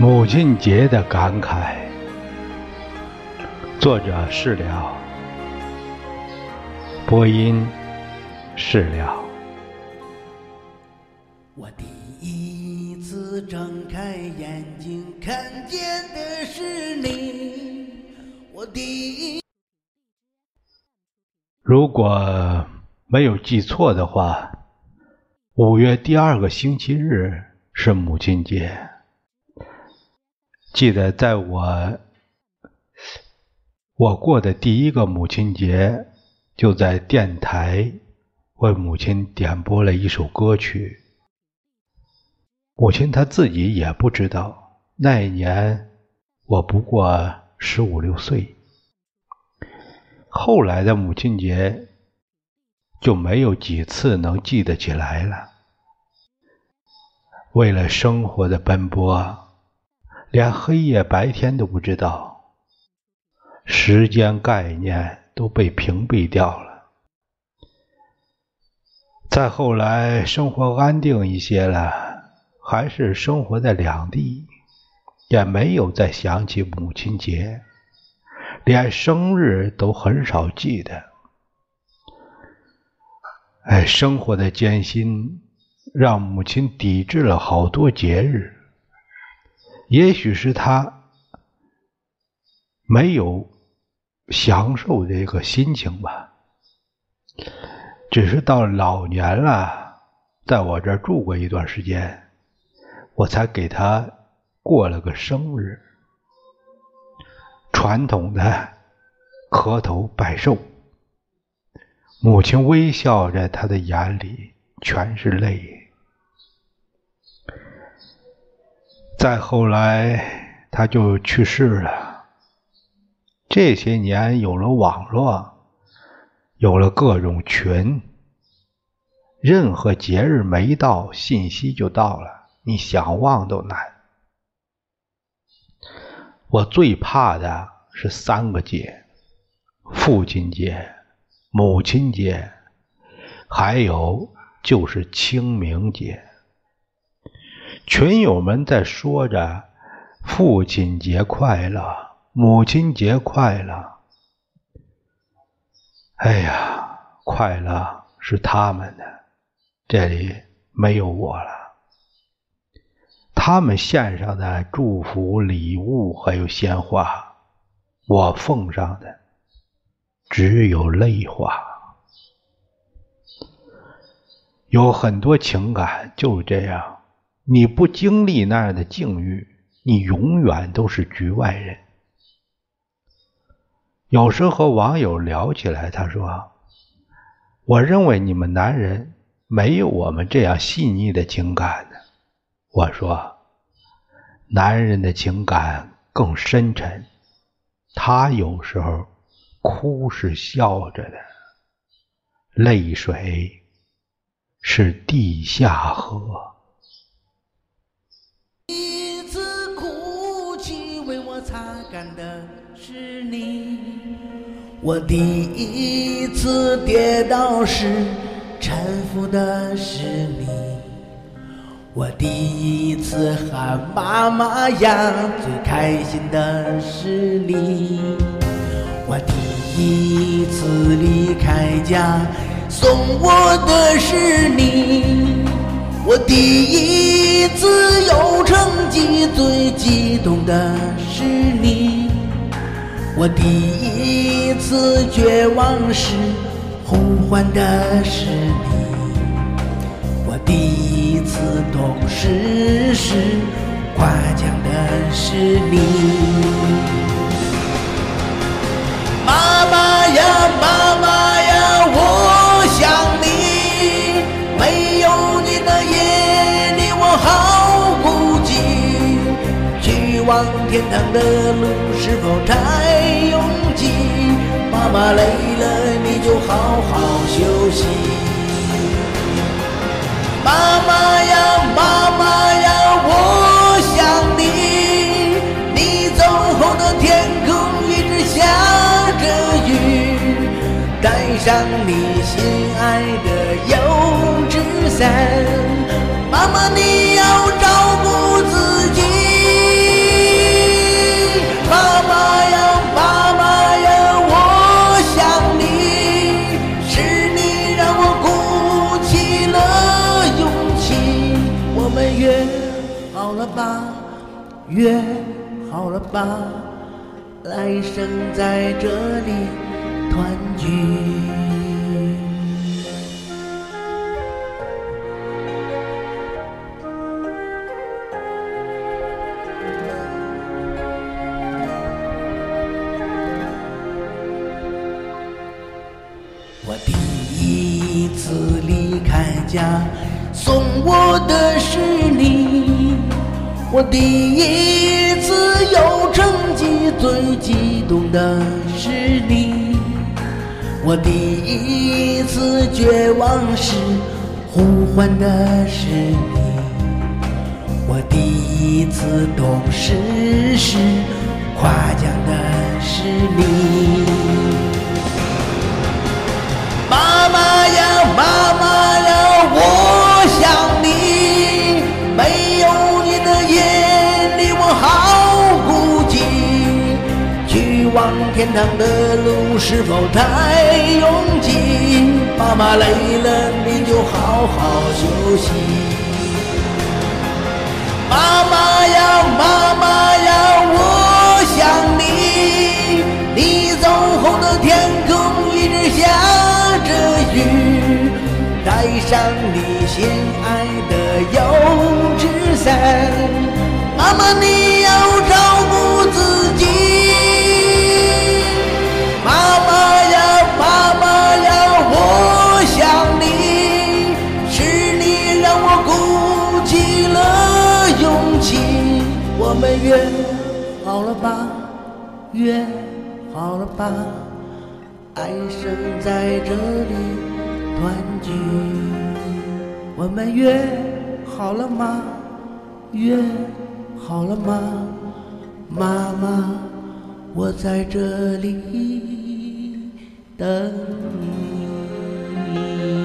母亲节的感慨，作者释了，播音释了。我第一次睁开眼睛看见的是你，我第一。如果没有记错的话，五月第二个星期日是母亲节。记得在我我过的第一个母亲节，就在电台为母亲点播了一首歌曲。母亲她自己也不知道，那一年我不过十五六岁。后来的母亲节就没有几次能记得起来了。为了生活的奔波。连黑夜白天都不知道，时间概念都被屏蔽掉了。再后来，生活安定一些了，还是生活在两地，也没有再想起母亲节，连生日都很少记得。哎，生活的艰辛让母亲抵制了好多节日。也许是他没有享受这个心情吧，只是到老年了，在我这儿住过一段时间，我才给他过了个生日，传统的磕头拜寿。母亲微笑着，他的眼里全是泪。再后来，他就去世了。这些年有了网络，有了各种群，任何节日没到，信息就到了，你想忘都难。我最怕的是三个节：父亲节、母亲节，还有就是清明节。群友们在说着“父亲节快乐，母亲节快乐”。哎呀，快乐是他们的，这里没有我了。他们献上的祝福、礼物还有鲜花，我奉上的只有泪花。有很多情感就是这样。你不经历那样的境遇，你永远都是局外人。有时和网友聊起来，他说：“我认为你们男人没有我们这样细腻的情感呢。”我说：“男人的情感更深沉，他有时候哭是笑着的，泪水是地下河。”你，我第一次跌倒时搀扶的是你，我第一次喊妈妈呀最开心的是你，我第一次离开家送我的是你，我第一次有成绩最激动的是你。我第一次绝望时呼唤的是你，我第一次懂事时夸奖的是你。妈妈呀，妈妈呀，我想你，没有你的夜里我好孤寂，去往天堂的路是否太？妈累了，你就好好休息。妈妈呀，妈妈呀，我想你。你走后的天空一直下着雨，带上你心爱的油纸伞。妈妈，你吧，约好了吧，来生在这里团聚。我第一次离开家，送我的是你。我第一次有成绩，最激动的是你。我第一次绝望时，呼唤的是你。我第一次懂事时，夸往天堂的路是否太拥挤？妈妈累了，你就好好休息。妈妈呀，妈妈呀，我想你，你走后的天空一直下。着雨，带上你心爱的油纸伞。妈妈，你好了吧？约好了吧？爱生在这里团聚，我们约好了吗？约好了吗？妈妈，我在这里等你。